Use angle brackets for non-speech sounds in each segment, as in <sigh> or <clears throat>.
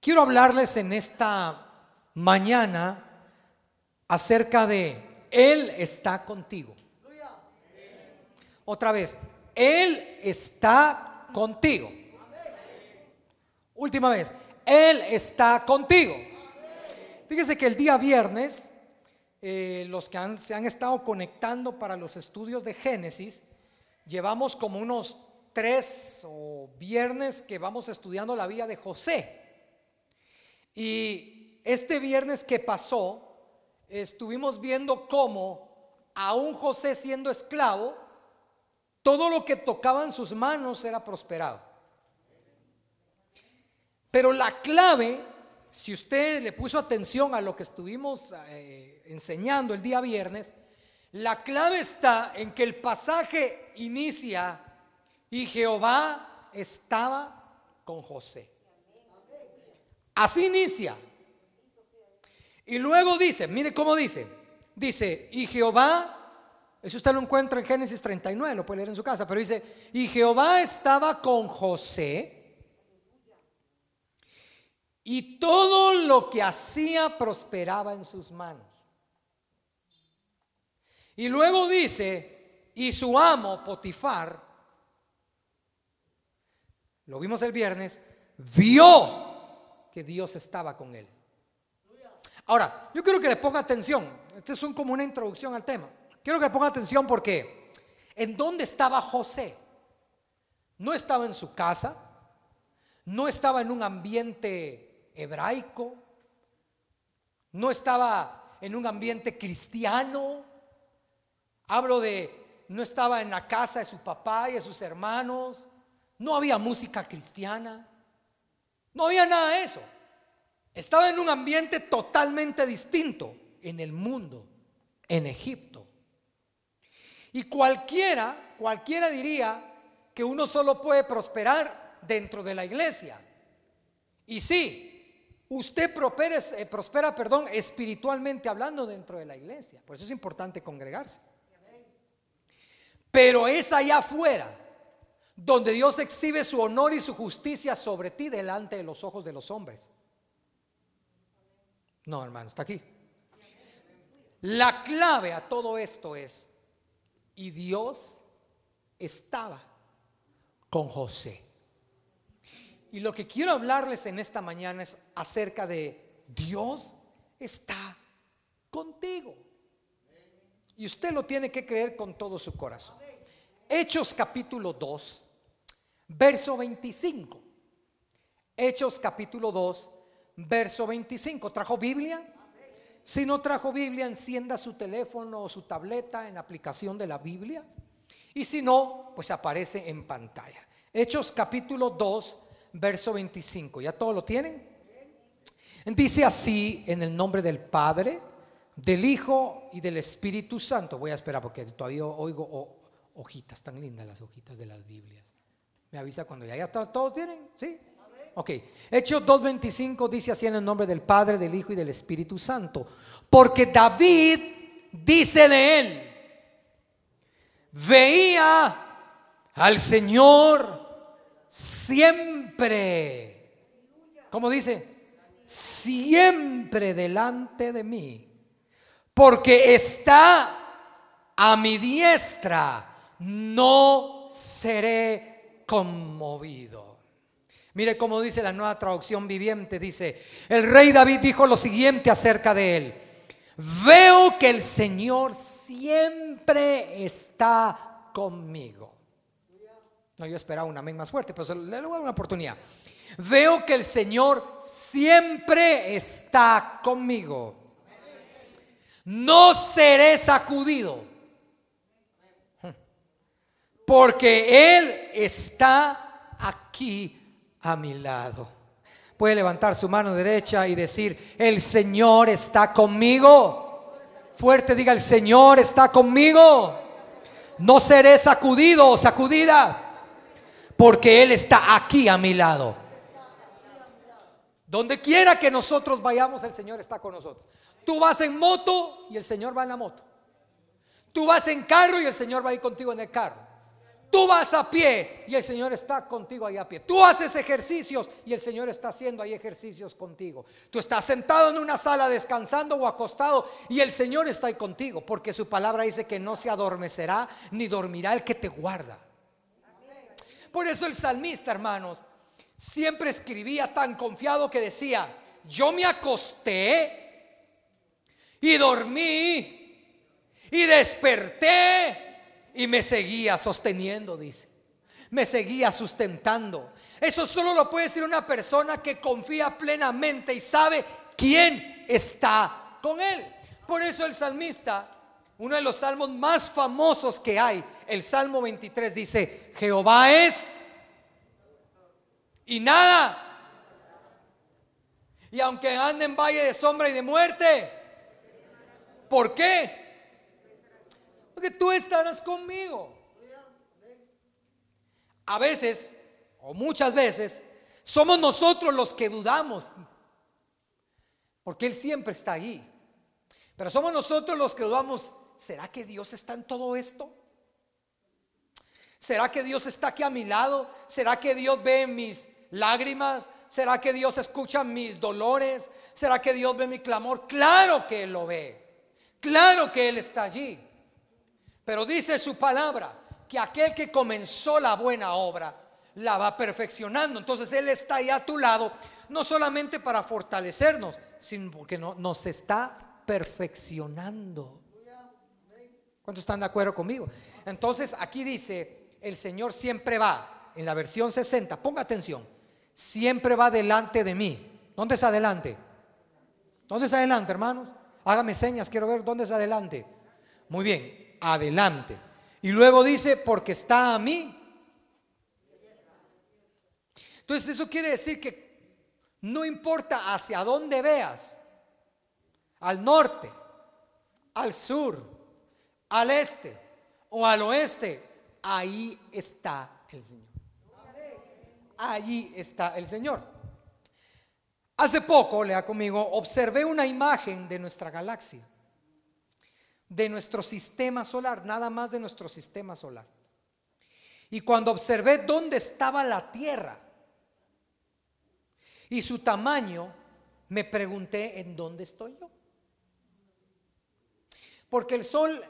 Quiero hablarles en esta mañana acerca de Él está contigo. Otra vez, Él está contigo. Última vez, Él está contigo. Fíjese que el día viernes, eh, los que se han estado conectando para los estudios de Génesis, llevamos como unos tres o viernes que vamos estudiando la vida de José. Y este viernes que pasó, estuvimos viendo cómo, aún José siendo esclavo, todo lo que tocaba en sus manos era prosperado. Pero la clave, si usted le puso atención a lo que estuvimos eh, enseñando el día viernes, la clave está en que el pasaje inicia y Jehová estaba con José. Así inicia. Y luego dice, mire cómo dice. Dice, y Jehová, eso usted lo encuentra en Génesis 39, lo puede leer en su casa, pero dice, y Jehová estaba con José. Y todo lo que hacía prosperaba en sus manos. Y luego dice, y su amo, Potifar, lo vimos el viernes, vio que Dios estaba con él. Ahora, yo quiero que le ponga atención. Este es un, como una introducción al tema. Quiero que le ponga atención porque ¿en dónde estaba José? No estaba en su casa, no estaba en un ambiente hebraico, no estaba en un ambiente cristiano. Hablo de, no estaba en la casa de su papá y de sus hermanos, no había música cristiana. No había nada de eso. Estaba en un ambiente totalmente distinto en el mundo, en Egipto. Y cualquiera, cualquiera diría que uno solo puede prosperar dentro de la iglesia. Y sí, usted prospera, eh, prospera, perdón, espiritualmente hablando dentro de la iglesia. Por eso es importante congregarse. Pero es allá afuera donde Dios exhibe su honor y su justicia sobre ti delante de los ojos de los hombres. No, hermano, está aquí. La clave a todo esto es, y Dios estaba con José. Y lo que quiero hablarles en esta mañana es acerca de Dios está contigo. Y usted lo tiene que creer con todo su corazón. Hechos capítulo 2, verso 25. Hechos capítulo 2, verso 25. ¿Trajo Biblia? Si no trajo Biblia, encienda su teléfono o su tableta en aplicación de la Biblia. Y si no, pues aparece en pantalla. Hechos capítulo 2, verso 25. ¿Ya todo lo tienen? Dice así en el nombre del Padre, del Hijo y del Espíritu Santo. Voy a esperar porque todavía oigo hojitas tan lindas las hojitas de las Biblias. Me avisa cuando ya, ya todos tienen, ¿sí? Ok. Hechos 2.25 dice así en el nombre del Padre, del Hijo y del Espíritu Santo. Porque David dice de él, veía al Señor siempre. ¿Cómo dice? Siempre delante de mí. Porque está a mi diestra. No seré conmovido. Mire cómo dice la nueva traducción viviente. Dice, el rey David dijo lo siguiente acerca de él. Veo que el Señor siempre está conmigo. No, yo esperaba un amén más fuerte, pero le voy a dar una oportunidad. Veo que el Señor siempre está conmigo. No seré sacudido porque Él está aquí a mi lado. Puede levantar su mano derecha y decir, el Señor está conmigo. Fuerte diga, el Señor está conmigo. No seré sacudido o sacudida, porque Él está aquí a mi lado. Donde quiera que nosotros vayamos, el Señor está con nosotros. Tú vas en moto y el Señor va en la moto. Tú vas en carro y el Señor va a ir contigo en el carro. Tú vas a pie y el Señor está contigo ahí a pie. Tú haces ejercicios y el Señor está haciendo ahí ejercicios contigo. Tú estás sentado en una sala descansando o acostado y el Señor está ahí contigo porque su palabra dice que no se adormecerá ni dormirá el que te guarda. Por eso el salmista, hermanos, siempre escribía tan confiado que decía, yo me acosté y dormí y desperté y me seguía sosteniendo, dice. Me seguía sustentando. Eso solo lo puede decir una persona que confía plenamente y sabe quién está con él. Por eso el salmista, uno de los salmos más famosos que hay, el Salmo 23 dice, Jehová es y nada. Y aunque ande en valle de sombra y de muerte, ¿por qué? Que tú estarás conmigo. A veces, o muchas veces, somos nosotros los que dudamos, porque Él siempre está ahí. Pero somos nosotros los que dudamos, ¿será que Dios está en todo esto? ¿Será que Dios está aquí a mi lado? ¿Será que Dios ve mis lágrimas? ¿Será que Dios escucha mis dolores? ¿Será que Dios ve mi clamor? Claro que Él lo ve. Claro que Él está allí. Pero dice su palabra que aquel que comenzó la buena obra la va perfeccionando. Entonces Él está ahí a tu lado, no solamente para fortalecernos, sino porque no, nos está perfeccionando. ¿Cuántos están de acuerdo conmigo? Entonces aquí dice, el Señor siempre va, en la versión 60, ponga atención, siempre va delante de mí. ¿Dónde es adelante? ¿Dónde es adelante, hermanos? Hágame señas, quiero ver dónde es adelante. Muy bien, adelante. Y luego dice, porque está a mí. Entonces eso quiere decir que no importa hacia dónde veas, al norte, al sur, al este o al oeste, ahí está el Señor. Allí está el Señor. Hace poco, lea conmigo, observé una imagen de nuestra galaxia de nuestro sistema solar, nada más de nuestro sistema solar. Y cuando observé dónde estaba la Tierra y su tamaño, me pregunté en dónde estoy yo. Porque el Sol,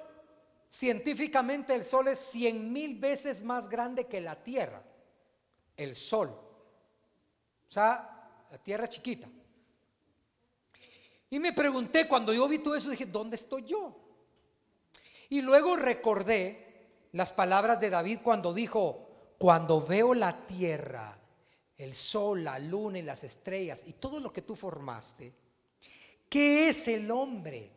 científicamente el Sol es cien mil veces más grande que la Tierra. El Sol. O sea, la Tierra chiquita. Y me pregunté, cuando yo vi todo eso, dije, ¿dónde estoy yo? Y luego recordé las palabras de David cuando dijo, cuando veo la tierra, el sol, la luna y las estrellas y todo lo que tú formaste, ¿qué es el hombre?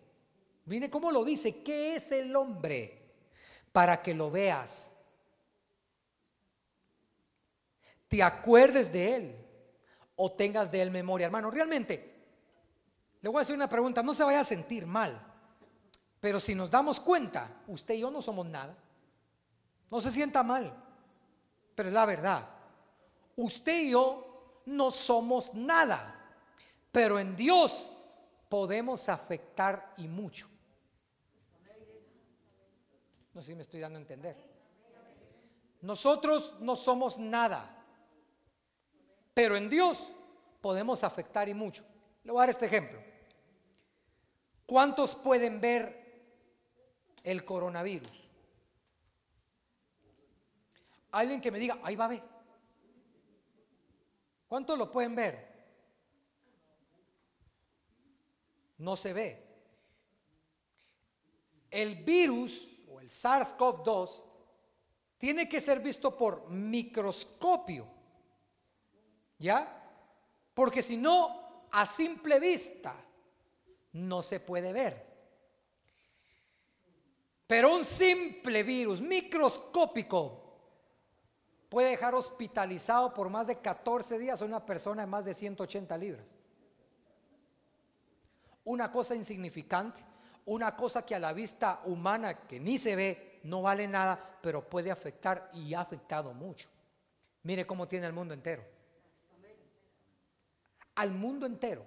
Mire cómo lo dice, ¿qué es el hombre? Para que lo veas, te acuerdes de él o tengas de él memoria. Hermano, realmente, le voy a hacer una pregunta, no se vaya a sentir mal. Pero si nos damos cuenta, usted y yo no somos nada. No se sienta mal, pero es la verdad. Usted y yo no somos nada, pero en Dios podemos afectar y mucho. No sé si me estoy dando a entender. Nosotros no somos nada, pero en Dios podemos afectar y mucho. Le voy a dar este ejemplo. ¿Cuántos pueden ver el coronavirus. Alguien que me diga, ahí va a ver. ¿Cuántos lo pueden ver? No se ve. El virus o el SARS-CoV-2 tiene que ser visto por microscopio. ¿Ya? Porque si no, a simple vista, no se puede ver. Pero un simple virus microscópico puede dejar hospitalizado por más de 14 días a una persona de más de 180 libras. Una cosa insignificante, una cosa que a la vista humana que ni se ve, no vale nada, pero puede afectar y ha afectado mucho. Mire cómo tiene el mundo entero. Al mundo entero.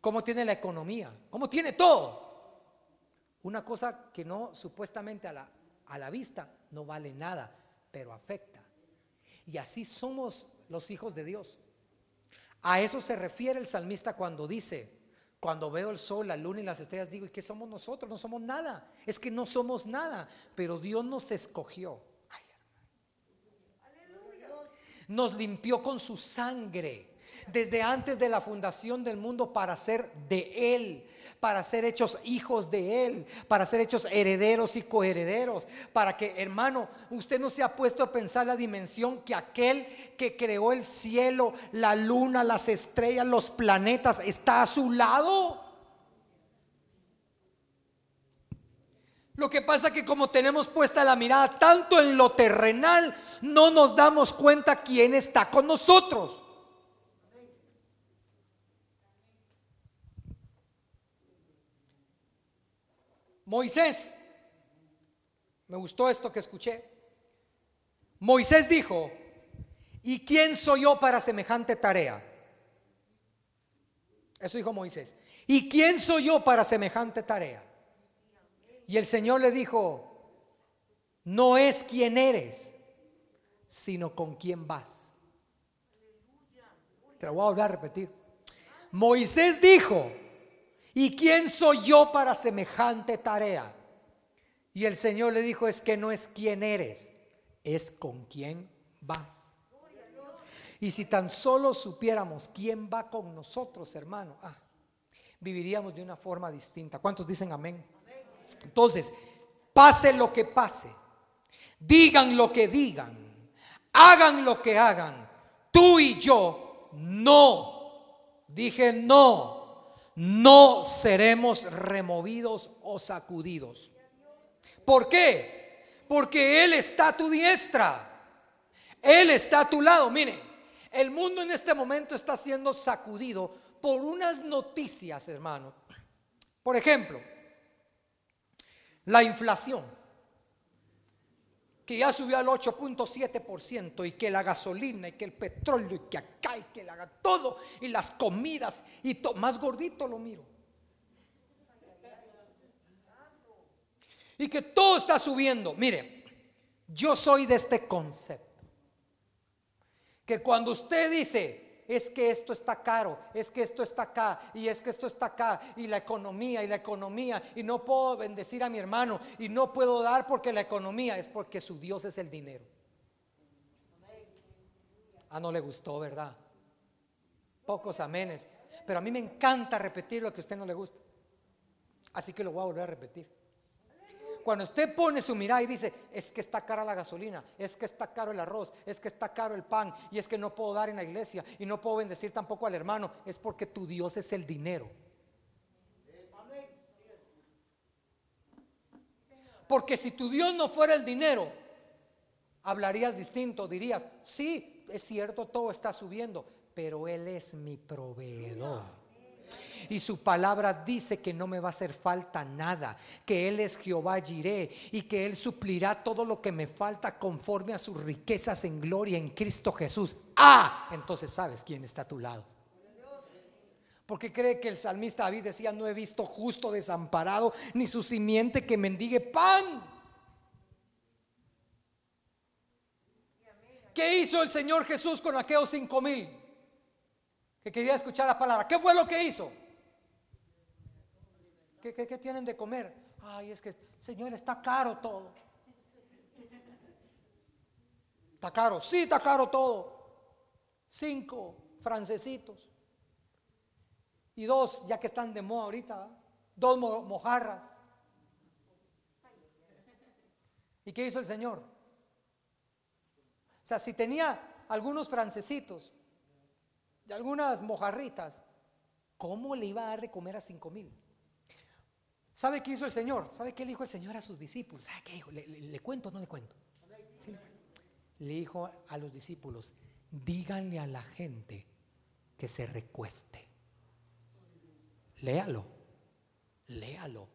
Cómo tiene la economía, cómo tiene todo. Una cosa que no supuestamente a la, a la vista no vale nada, pero afecta. Y así somos los hijos de Dios. A eso se refiere el salmista cuando dice, cuando veo el sol, la luna y las estrellas, digo, ¿y qué somos nosotros? No somos nada. Es que no somos nada, pero Dios nos escogió. nos limpió con su sangre desde antes de la fundación del mundo para ser de Él, para ser hechos hijos de Él, para ser hechos herederos y coherederos, para que, hermano, usted no se ha puesto a pensar la dimensión que aquel que creó el cielo, la luna, las estrellas, los planetas, está a su lado. Lo que pasa que como tenemos puesta la mirada tanto en lo terrenal, no nos damos cuenta quién está con nosotros. Moisés, me gustó esto que escuché. Moisés dijo, ¿y quién soy yo para semejante tarea? Eso dijo Moisés. ¿Y quién soy yo para semejante tarea? Y el Señor le dijo, no es quién eres, sino con quién vas. Te lo voy a volver a repetir. Moisés dijo, ¿Y quién soy yo para semejante tarea? Y el Señor le dijo, es que no es quién eres, es con quién vas. Y si tan solo supiéramos quién va con nosotros, hermano, ah, viviríamos de una forma distinta. ¿Cuántos dicen amén? Entonces, pase lo que pase, digan lo que digan, hagan lo que hagan, tú y yo no, dije no no seremos removidos o sacudidos. ¿Por qué? Porque Él está a tu diestra. Él está a tu lado. Mire, el mundo en este momento está siendo sacudido por unas noticias, hermano. Por ejemplo, la inflación que ya subió al 8.7% y que la gasolina y que el petróleo y que acá y que haga todo y las comidas y todo, más gordito lo miro. Y que todo está subiendo. Mire, yo soy de este concepto. Que cuando usted dice, es que esto está caro, es que esto está acá, y es que esto está acá, y la economía, y la economía, y no puedo bendecir a mi hermano, y no puedo dar porque la economía es porque su Dios es el dinero. Ah, no le gustó, ¿verdad? Pocos amenes. Pero a mí me encanta repetir lo que a usted no le gusta. Así que lo voy a volver a repetir. Cuando usted pone su mirada y dice, es que está cara la gasolina, es que está caro el arroz, es que está caro el pan, y es que no puedo dar en la iglesia y no puedo bendecir tampoco al hermano, es porque tu Dios es el dinero. Porque si tu Dios no fuera el dinero, hablarías distinto, dirías, sí, es cierto, todo está subiendo, pero Él es mi proveedor. Y su palabra dice que no me va a hacer falta nada, que Él es Jehová Jiré y que Él suplirá todo lo que me falta conforme a sus riquezas en gloria en Cristo Jesús. Ah, entonces sabes quién está a tu lado. Porque cree que el salmista David decía, no he visto justo desamparado, ni su simiente que mendigue pan. ¿Qué hizo el Señor Jesús con aquellos cinco mil? Que quería escuchar la palabra. ¿Qué fue lo que hizo? ¿Qué, tienen de comer? Ay, es que, Señor, está caro todo. Está caro, sí, está caro todo. Cinco francesitos. Y dos, ya que están de moda ahorita, dos mojarras. ¿Y qué hizo el Señor? O sea, si tenía algunos francesitos y algunas mojarritas, ¿cómo le iba a dar de comer a cinco mil? ¿Sabe qué hizo el Señor? ¿Sabe qué le dijo el Señor a sus discípulos? ¿Sabe qué dijo? ¿Le, cuento o no le cuento? le dijo a los discípulos, díganle a la gente que se recueste. Léalo, léalo.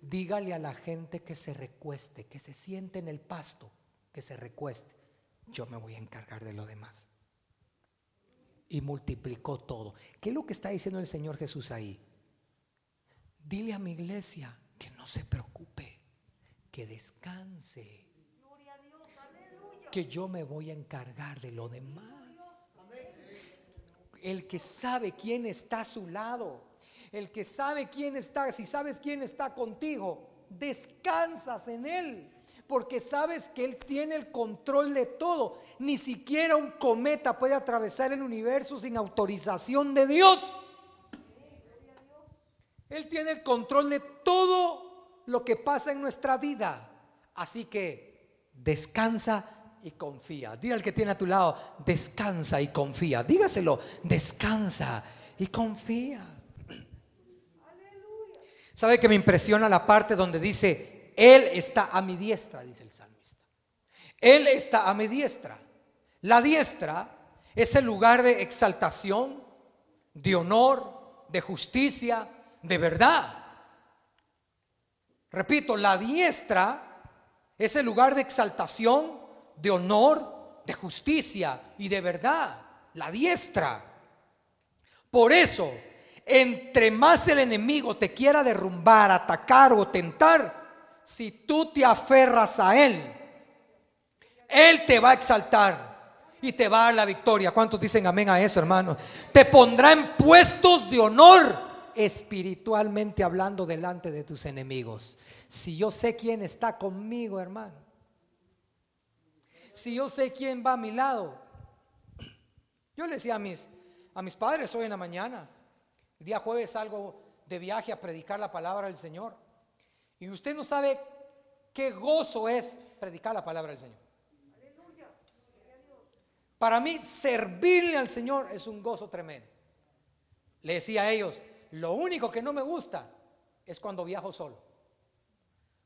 Dígale a la gente que se recueste, que se siente en el pasto, que se recueste. Yo me voy a encargar de lo demás. Y multiplicó todo. ¿Qué es lo que está diciendo el Señor Jesús ahí? Dile a mi iglesia que no se preocupe, que descanse. Que yo me voy a encargar de lo demás. El que sabe quién está a su lado, el que sabe quién está, si sabes quién está contigo, descansas en Él, porque sabes que Él tiene el control de todo. Ni siquiera un cometa puede atravesar el universo sin autorización de Dios. Él tiene el control de todo lo que pasa en nuestra vida. Así que descansa y confía. Dile al que tiene a tu lado, descansa y confía. Dígaselo, descansa y confía. <clears throat> ¿Sabe que me impresiona la parte donde dice, Él está a mi diestra, dice el salmista? Él está a mi diestra. La diestra es el lugar de exaltación, de honor, de justicia, de verdad. Repito, la diestra es el lugar de exaltación, de honor, de justicia y de verdad. La diestra. Por eso, entre más el enemigo te quiera derrumbar, atacar o tentar, si tú te aferras a Él, Él te va a exaltar y te va a dar la victoria. ¿Cuántos dicen amén a eso, hermano? Te pondrá en puestos de honor espiritualmente hablando delante de tus enemigos. Si yo sé quién está conmigo, hermano. Si yo sé quién va a mi lado. Yo le decía a mis, a mis padres hoy en la mañana, el día jueves salgo de viaje a predicar la palabra del Señor. Y usted no sabe qué gozo es predicar la palabra del Señor. Para mí servirle al Señor es un gozo tremendo. Le decía a ellos, lo único que no me gusta es cuando viajo solo.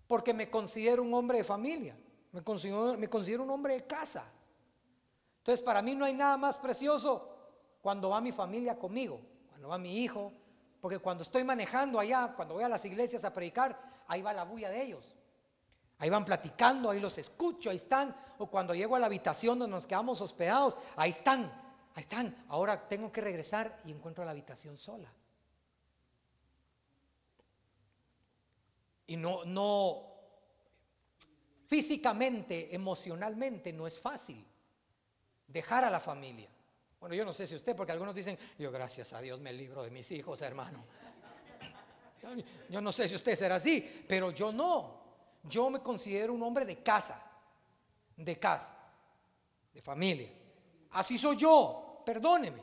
Porque me considero un hombre de familia, me considero, me considero un hombre de casa. Entonces para mí no hay nada más precioso cuando va mi familia conmigo no va mi hijo, porque cuando estoy manejando allá, cuando voy a las iglesias a predicar, ahí va la bulla de ellos. Ahí van platicando, ahí los escucho, ahí están. O cuando llego a la habitación donde nos quedamos hospedados, ahí están, ahí están. Ahora tengo que regresar y encuentro la habitación sola. Y no, no, físicamente, emocionalmente, no es fácil dejar a la familia. Bueno, yo no sé si usted, porque algunos dicen, yo gracias a Dios me libro de mis hijos, hermano. <laughs> Yo no sé si usted será así, pero yo no. Yo me considero un hombre de casa, de casa, de familia. Así soy yo, perdóneme.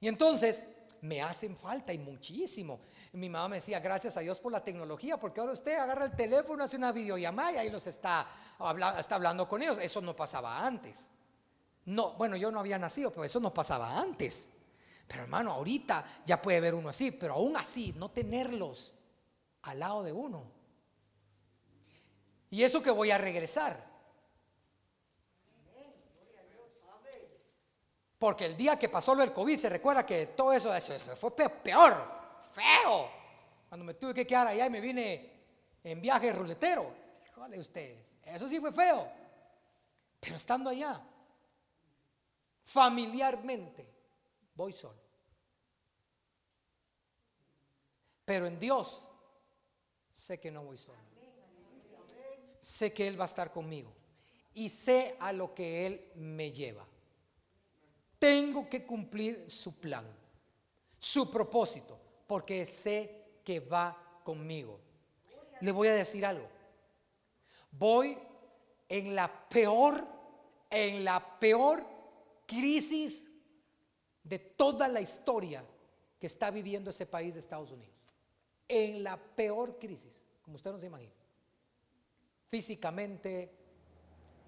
Y entonces me hacen falta y muchísimo. Mi mamá me decía, gracias a Dios por la tecnología, porque ahora usted agarra el teléfono, hace una videollamada y los está, está hablando con ellos. Eso no pasaba antes. No, bueno, yo no había nacido, pero eso no pasaba antes. Pero hermano, ahorita ya puede ver uno así, pero aún así, no tenerlos al lado de uno. Y eso que voy a regresar. Porque el día que pasó lo del COVID, se recuerda que todo eso, eso, fue peor, feo. Cuando me tuve que quedar allá y me vine en viaje ruletero. Híjole ustedes, eso sí fue feo. Pero estando allá, familiarmente, voy solo. Pero en Dios sé que no voy solo. Sé que Él va a estar conmigo. Y sé a lo que Él me lleva. Tengo que cumplir su plan, su propósito, porque sé que va conmigo. Le voy a decir algo. Voy en la peor, en la peor crisis de toda la historia que está viviendo ese país de Estados Unidos. En la peor crisis, como usted no se imagina. Físicamente,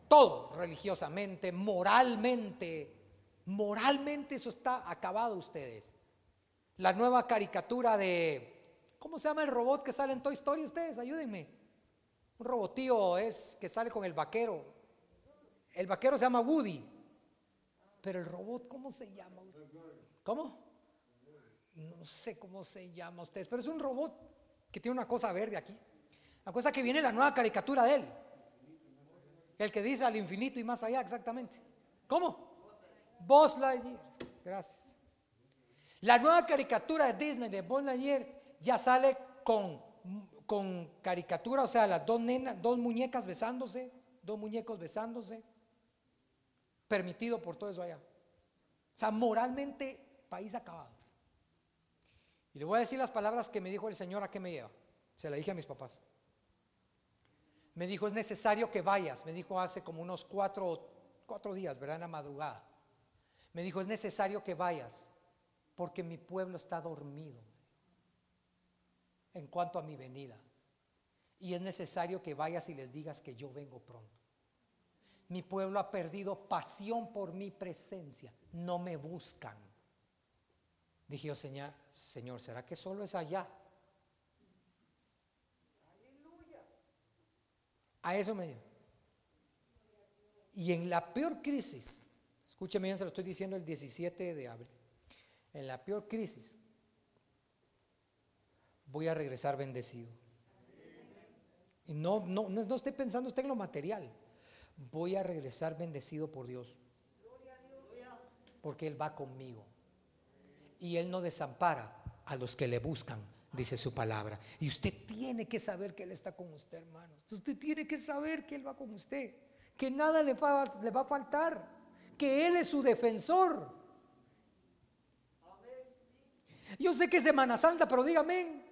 todo, religiosamente, moralmente, moralmente eso está acabado ustedes. La nueva caricatura de, ¿cómo se llama el robot que sale en Toy Story ustedes? Ayúdenme. Un robotío es que sale con el vaquero. El vaquero se llama Woody. Pero el robot, ¿cómo se llama? ¿Cómo? No sé cómo se llama ustedes, pero es un robot que tiene una cosa verde aquí. La cosa que viene la nueva caricatura de él. El que dice al infinito y más allá, exactamente. ¿Cómo? Buzz Lightyear. Gracias. La nueva caricatura de Disney de Lightyear ya sale con, con caricatura, o sea, las dos nenas, dos muñecas besándose, dos muñecos besándose, permitido por todo eso allá. O sea, moralmente, país acabado. Y le voy a decir las palabras que me dijo el Señor a qué me lleva. Se la dije a mis papás. Me dijo, es necesario que vayas. Me dijo hace como unos cuatro, cuatro días, ¿verdad? En la madrugada. Me dijo, es necesario que vayas porque mi pueblo está dormido en cuanto a mi venida. Y es necesario que vayas y les digas que yo vengo pronto. Mi pueblo ha perdido pasión por mi presencia. No me buscan. Dije yo, Señor, Señor, ¿será que solo es allá? A eso me. Y en la peor crisis, escúcheme bien, se lo estoy diciendo el 17 de abril, en la peor crisis, voy a regresar bendecido. Y no, no, no, esté pensando usted en lo material. Voy a regresar bendecido por Dios. Porque Él va conmigo. Y Él no desampara a los que le buscan, dice su palabra. Y usted tiene que saber que Él está con usted, hermanos. Usted tiene que saber que Él va con usted. Que nada le va, le va a faltar. Que Él es su defensor. Yo sé que es Semana Santa, pero dígame.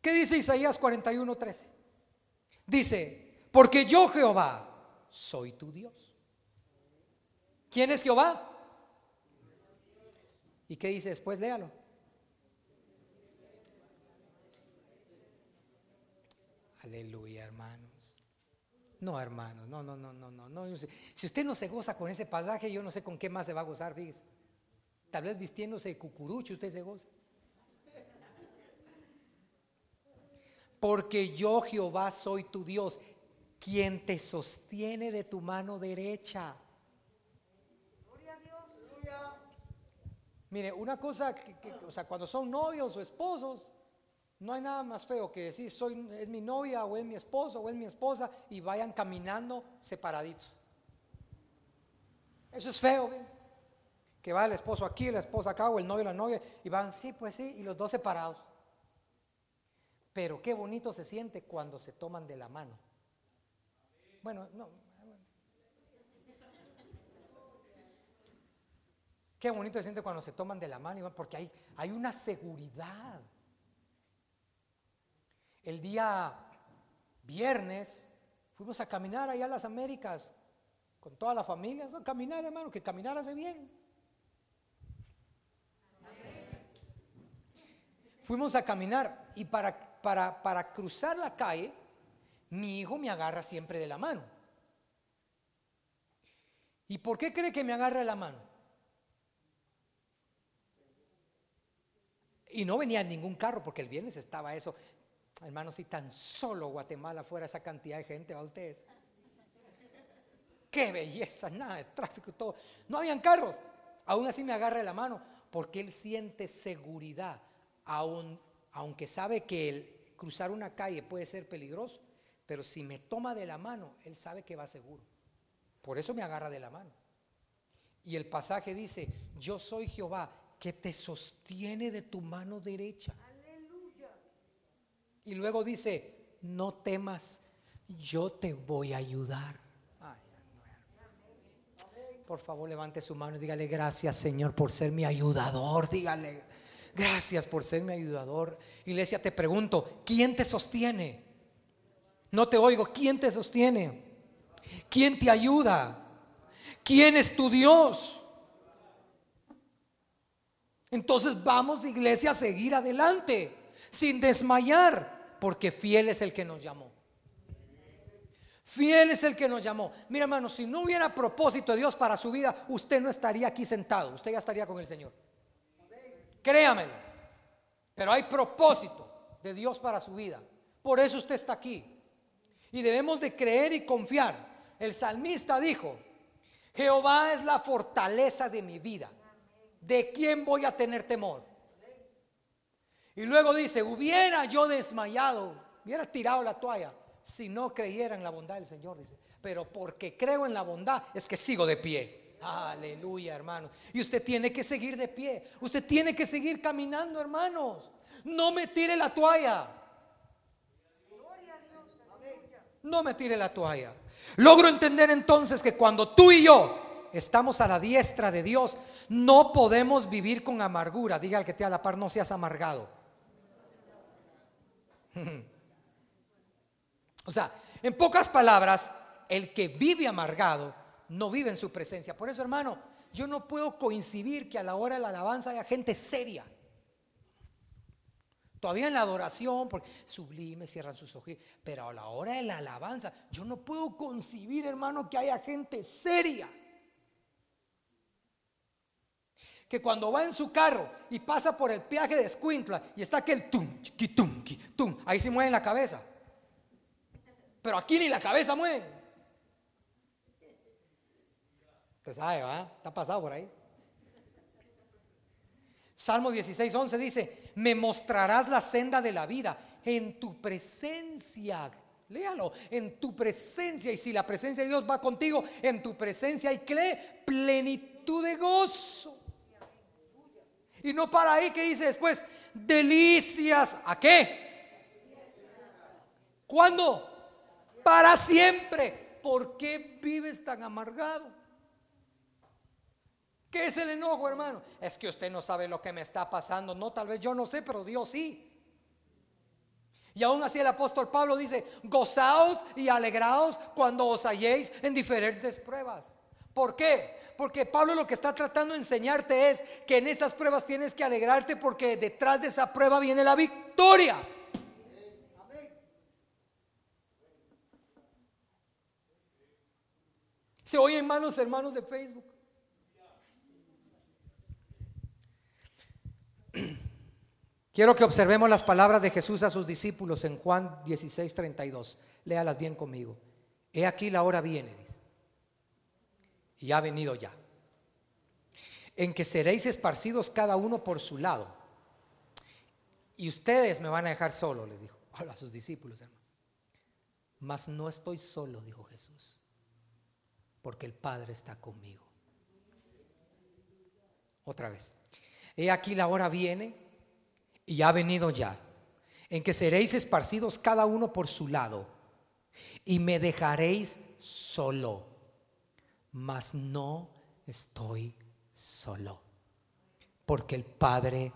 ¿Qué dice Isaías 41:13? Dice, porque yo Jehová soy tu Dios. ¿Quién es Jehová? ¿Y qué dice después? Léalo. Aleluya, hermanos. No, hermanos, no, no, no, no, no, no. Si usted no se goza con ese pasaje, yo no sé con qué más se va a gozar, fíjese. Tal vez vistiéndose de cucurucho usted se goza. Porque yo Jehová soy tu Dios, quien te sostiene de tu mano derecha. Mire, una cosa, que, o sea, cuando son novios o esposos, no hay nada más feo que decir soy es mi novia o es mi esposo o es mi esposa y vayan caminando separaditos. Eso es feo, que va el esposo aquí, la esposa acá o el novio la novia y van sí, pues sí, y los dos separados. Pero qué bonito se siente cuando se toman de la mano. Bueno, no. Qué bonito se siente cuando se toman de la mano, porque hay, hay una seguridad. El día viernes fuimos a caminar allá a las Américas con toda la familia. Caminar, hermano, que caminar hace bien. Fuimos a caminar y para para, cruzar la calle, mi hijo me agarra siempre de la mano. ¿Y por qué cree que me agarra de la mano? Y no venía ningún carro porque el viernes estaba eso. Hermano, si tan solo Guatemala fuera esa cantidad de gente, a ustedes. Qué belleza, nada de tráfico, todo. No habían carros. Aún así me agarra la mano porque él siente seguridad, aún aunque sabe que el cruzar una calle puede ser peligroso, pero si me toma de la mano, él sabe que va seguro. Por eso me agarra de la mano. Y el pasaje dice, yo soy Jehová que te sostiene de tu mano derecha. Y luego dice, no temas, yo te voy a ayudar. Por favor, levante su mano y dígale gracias Señor por ser mi ayudador. Dígale, Gracias por ser mi ayudador. Iglesia, te pregunto, ¿quién te sostiene? No te oigo, ¿quién te sostiene? ¿Quién te ayuda? ¿Quién es tu Dios? Entonces vamos, iglesia, a seguir adelante, sin desmayar, porque fiel es el que nos llamó. Fiel es el que nos llamó. Mira, hermano, si no hubiera propósito de Dios para su vida, usted no estaría aquí sentado, usted ya estaría con el Señor. Créamelo. Pero hay propósito de Dios para su vida. Por eso usted está aquí. Y debemos de creer y confiar. El salmista dijo, Jehová es la fortaleza de mi vida. ¿De quién voy a tener temor? Y luego dice, hubiera yo desmayado, hubiera tirado la toalla si no creyera en la bondad del Señor, dice. Pero porque creo en la bondad es que sigo de pie. Aleluya, hermano. Y usted tiene que seguir de pie. Usted tiene que seguir caminando, hermanos. No me tire la toalla. No me tire la toalla. Logro entender entonces que cuando tú y yo estamos a la diestra de Dios, no podemos vivir con amargura. Diga al que te a la par, no seas amargado. <laughs> O sea, en pocas palabras, el que vive amargado no vive en su presencia. Por eso, hermano, yo no puedo coincidir que a la hora de la alabanza haya gente seria. Todavía en la adoración, porque sublime, cierran sus ojos, pero a la hora de la alabanza, yo no puedo concebir, hermano, que haya gente seria. Que cuando va en su carro y pasa por el peaje de Escuintla y está aquel tum, tum, tum, ahí se mueve la cabeza. Pero aquí ni la cabeza mueve. Usted sabe, ¿va? Está pasado por ahí. Salmo 16, 11 dice, me mostrarás la senda de la vida en tu presencia. Léalo, en tu presencia. Y si la presencia de Dios va contigo, en tu presencia hay plenitud de gozo. Y no para ahí que dice después, delicias. ¿A qué? ¿Cuándo? Para siempre. ¿Por qué vives tan amargado? ¿Qué es el enojo, hermano? Es que usted no sabe lo que me está pasando. No, tal vez yo no sé, pero Dios sí. Y aún así el apóstol Pablo dice, gozaos y alegraos cuando os halléis en diferentes pruebas. ¿Por qué? Porque Pablo lo que está tratando de enseñarte es que en esas pruebas tienes que alegrarte porque detrás de esa prueba viene la victoria. Se oyen manos hermanos de Facebook. <clears throat> Quiero que observemos las palabras de Jesús a sus discípulos en Juan 16, 32. Léalas bien conmigo. He aquí la hora viene, dice. Y ha venido ya. En que seréis esparcidos cada uno por su lado. Y ustedes me van a dejar solo, les dijo <laughs> a sus discípulos, hermano. Mas no estoy solo, dijo Jesús, porque el Padre está conmigo. Otra vez. He aquí la hora viene y ha venido ya, en que seréis esparcidos cada uno por su lado, y me dejaréis solo, mas no estoy solo, porque el Padre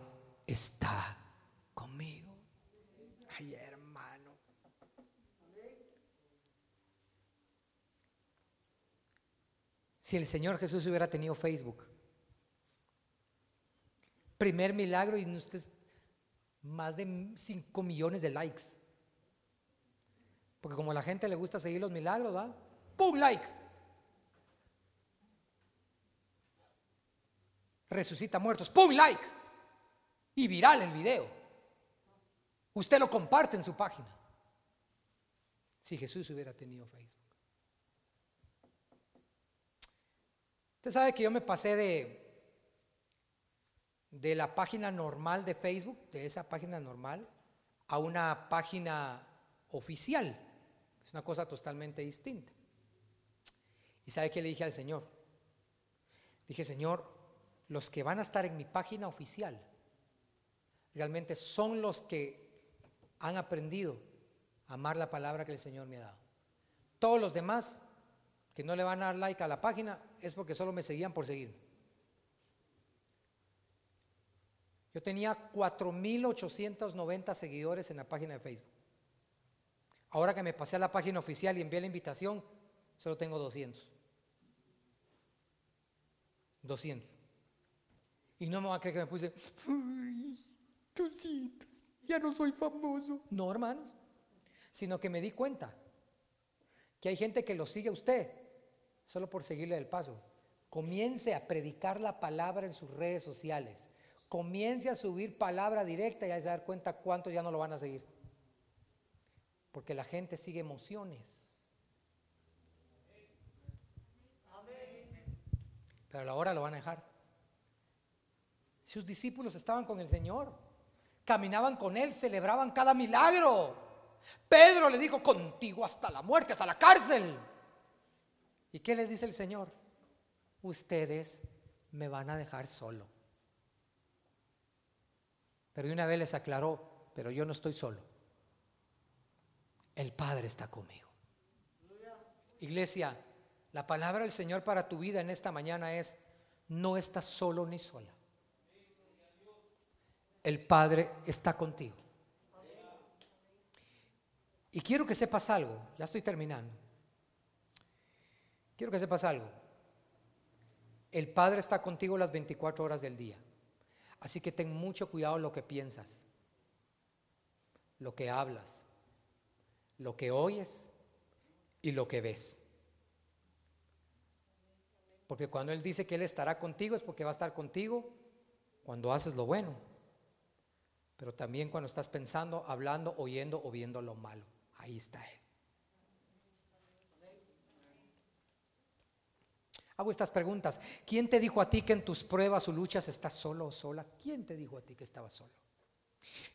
está conmigo. Ay, hermano. Si el Señor Jesús hubiera tenido Facebook, primer milagro y usted más de 5 millones de likes. Porque como a la gente le gusta seguir los milagros, ¿va? ¡Pum! Like. Resucita muertos. ¡Pum! Like. Y viral el video. Usted lo comparte en su página. Si Jesús hubiera tenido Facebook. Usted sabe que yo me pasé de de la página normal de Facebook, de esa página normal, a una página oficial. Es una cosa totalmente distinta. ¿Y sabe qué le dije al Señor? Dije, Señor, los que van a estar en mi página oficial realmente son los que han aprendido a amar la palabra que el Señor me ha dado. Todos los demás que no le van a dar like a la página es porque solo me seguían por seguir. Yo tenía 4.890 seguidores en la página de Facebook. Ahora que me pasé a la página oficial y envié la invitación, solo tengo 200. 200. Y no me va a creer que me puse, 200, ya no soy famoso. No, hermanos. Sino que me di cuenta que hay gente que lo sigue a usted solo por seguirle el paso. Comience a predicar la palabra en sus redes sociales comience a subir palabra directa y a dar cuenta cuántos ya no lo van a seguir. Porque la gente sigue emociones. Pero a la hora lo van a dejar. Sus discípulos estaban con el Señor, caminaban con Él, celebraban cada milagro. Pedro le dijo, contigo hasta la muerte, hasta la cárcel. ¿Y qué les dice el Señor? ustedes me van a dejar solo. Pero una vez les aclaró, pero yo no estoy solo. El Padre está conmigo. Iglesia, la palabra del Señor para tu vida en esta mañana es, no estás solo ni sola. El Padre está contigo. Y quiero que sepas algo, ya estoy terminando. Quiero que sepas algo. El Padre está contigo las 24 horas del día. Así que ten mucho cuidado lo que piensas, lo que hablas, lo que oyes y lo que ves. Porque cuando Él dice que Él estará contigo es porque va a estar contigo cuando haces lo bueno. Pero también cuando estás pensando, hablando, oyendo o viendo lo malo. Ahí está Él. Hago estas preguntas. ¿Quién te dijo a ti que en tus pruebas o luchas estás solo o sola? ¿Quién te dijo a ti que estabas solo?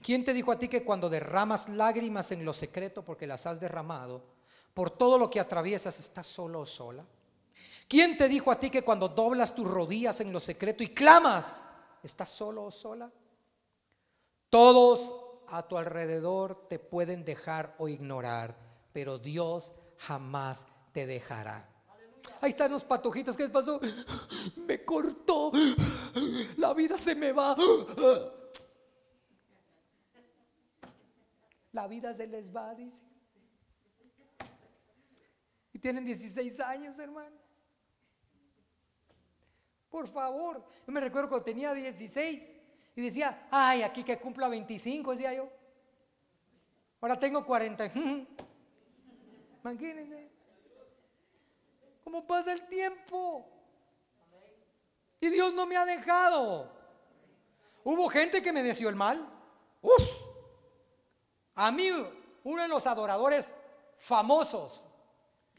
¿Quién te dijo a ti que cuando derramas lágrimas en lo secreto porque las has derramado, por todo lo que atraviesas estás solo o sola? ¿Quién te dijo a ti que cuando doblas tus rodillas en lo secreto y clamas, estás solo o sola? Todos a tu alrededor te pueden dejar o ignorar, pero Dios jamás te dejará. Ahí están los patojitos. ¿Qué pasó? Me cortó. La vida se me va. La vida se les va, dice. Y tienen 16 años, hermano. Por favor. Yo me recuerdo cuando tenía 16 y decía, ay, aquí que cumpla 25, decía yo. Ahora tengo 40. <laughs> Imagínense. ¿Cómo pasa el tiempo? Y Dios no me ha dejado. Hubo gente que me deseó el mal. Uf. A mí, uno de los adoradores famosos,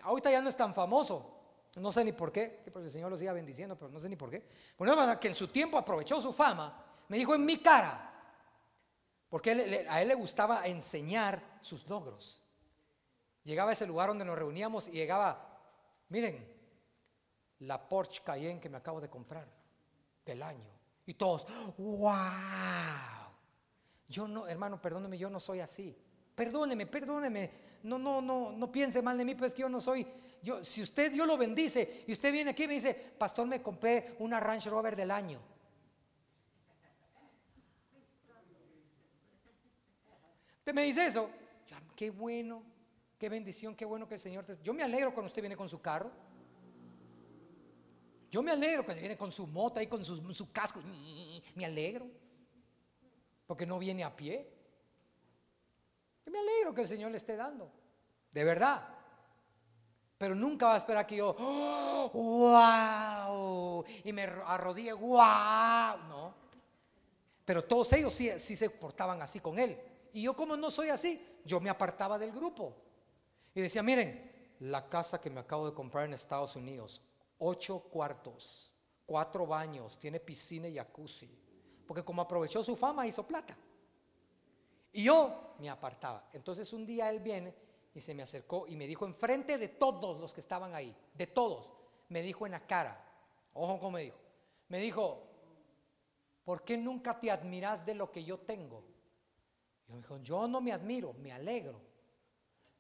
ahorita ya no es tan famoso, no sé ni por qué, que el Señor lo siga bendiciendo, pero no sé ni por qué. Bueno, que en su tiempo aprovechó su fama, me dijo en mi cara, porque a él le gustaba enseñar sus logros. Llegaba a ese lugar donde nos reuníamos y llegaba Miren, la Porsche Cayenne que me acabo de comprar del año. Y todos, wow. Yo no, hermano, perdóneme, yo no soy así. Perdóneme, perdóneme. No, no, no, no piense mal de mí, pues que yo no soy. Yo, si usted Dios lo bendice y usted viene aquí y me dice, pastor, me compré una Range Rover del año. Usted me dice eso, qué bueno, Qué bendición, qué bueno que el Señor te... Yo me alegro cuando usted viene con su carro. Yo me alegro cuando viene con su moto y con su, casco. Me alegro. Porque no viene a pie. Yo me alegro que el Señor le esté dando. De verdad. Pero nunca va a esperar que yo, wow, y me arrodille, wow. No. Pero todos ellos sí, sí se portaban así con él. Y yo como no soy así, yo me apartaba del grupo. Y decía, miren, la casa que me acabo de comprar en Estados Unidos, ocho cuartos, cuatro baños, tiene piscina y jacuzzi. Porque como aprovechó su fama, hizo plata. Y yo me apartaba. Entonces un día él viene y se me acercó y me dijo enfrente de todos los que estaban ahí, de todos, me dijo en la cara, ojo como me dijo, me dijo, ¿por qué nunca te admiras de lo que yo tengo? Yo me dijo, yo no me admiro, me alegro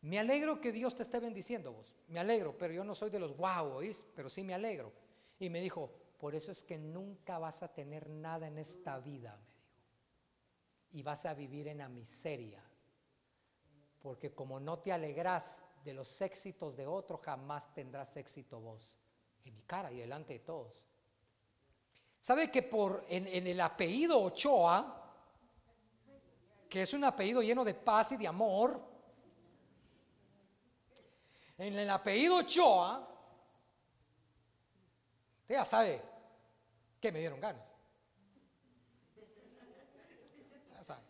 me alegro que Dios te esté bendiciendo vos. Me alegro, pero yo no soy de los guau, Pero sí me alegro. Y me dijo, por eso es que nunca vas a tener nada en esta vida, me dijo. Y vas a vivir en la miseria. Porque como no te alegras de los éxitos de otro, jamás tendrás éxito vos. En mi cara y delante de todos. ¿Sabe que por en, en el apellido Ochoa, que es un apellido lleno de paz y de amor, en el apellido Ochoa, usted ya sabe que me dieron ganas. Ya sabe.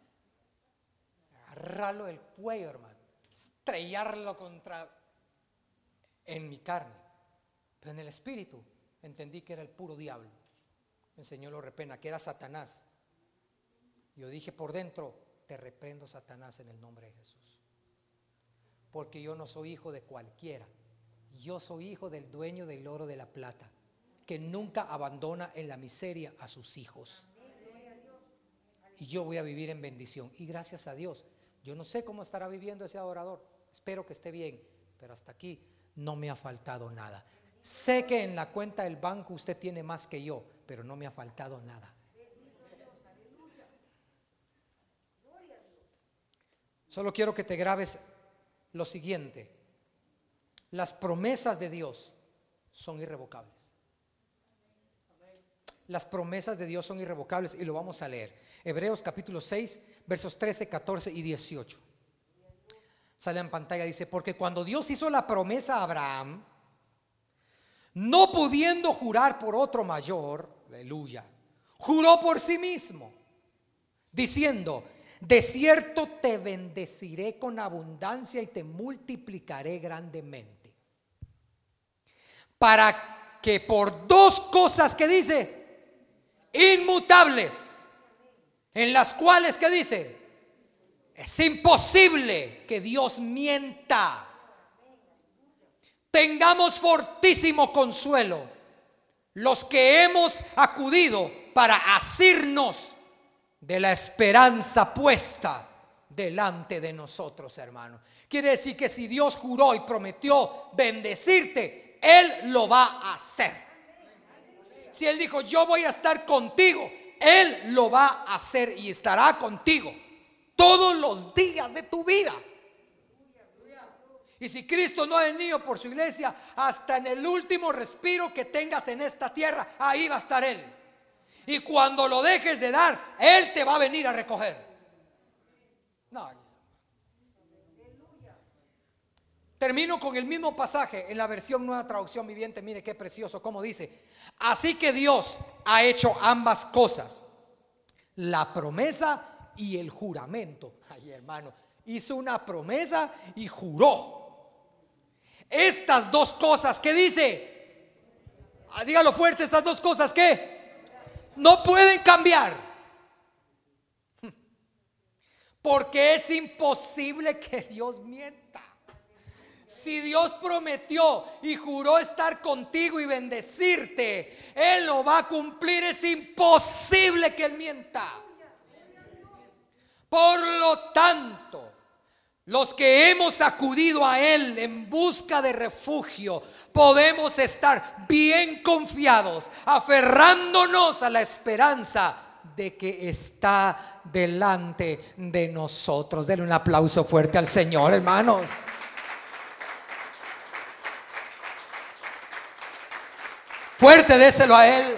Agarrarlo del cuello, hermano. Estrellarlo contra en mi carne. Pero en el espíritu entendí que era el puro diablo. Me enseñó lo repena, que era Satanás. Yo dije por dentro, te reprendo Satanás en el nombre de Jesús porque yo no soy hijo de cualquiera. Yo soy hijo del dueño del oro de la plata, que nunca abandona en la miseria a sus hijos. Y yo voy a vivir en bendición. Y gracias a Dios, yo no sé cómo estará viviendo ese adorador. Espero que esté bien, pero hasta aquí no me ha faltado nada. Sé que en la cuenta del banco usted tiene más que yo, pero no me ha faltado nada. Solo quiero que te grabes lo siguiente. Las promesas de Dios son irrevocables. Las promesas de Dios son irrevocables y lo vamos a leer. Hebreos capítulo 6, versos 13, 14 y 18. Sale en pantalla, dice, porque cuando Dios hizo la promesa a Abraham, no pudiendo jurar por otro mayor, aleluya, juró por sí mismo, diciendo, de cierto te bendeciré con abundancia y te multiplicaré grandemente. Para que por dos cosas que dice, inmutables, en las cuales que dice, es imposible que Dios mienta. Tengamos fortísimo consuelo los que hemos acudido para asirnos de la esperanza puesta delante de nosotros, hermano. Quiere decir que si Dios juró y prometió bendecirte, Él lo va a hacer. Si Él dijo, yo voy a estar contigo, Él lo va a hacer y estará contigo todos los días de tu vida. Y si Cristo no ha venido por su iglesia, hasta en el último respiro que tengas en esta tierra, ahí va a estar Él. Y cuando lo dejes de dar, Él te va a venir a recoger. No. Termino con el mismo pasaje en la versión nueva traducción viviente. Mire qué precioso, como dice. Así que Dios ha hecho ambas cosas. La promesa y el juramento. Ay, hermano, hizo una promesa y juró. Estas dos cosas que dice, ah, dígalo fuerte, estas dos cosas que no pueden cambiar. Porque es imposible que Dios mienta. Si Dios prometió y juró estar contigo y bendecirte, Él lo va a cumplir. Es imposible que Él mienta. Por lo tanto, los que hemos acudido a Él en busca de refugio, podemos estar bien confiados, aferrándonos a la esperanza de que está delante de nosotros. Denle un aplauso fuerte al Señor, hermanos. Fuerte, déselo a Él.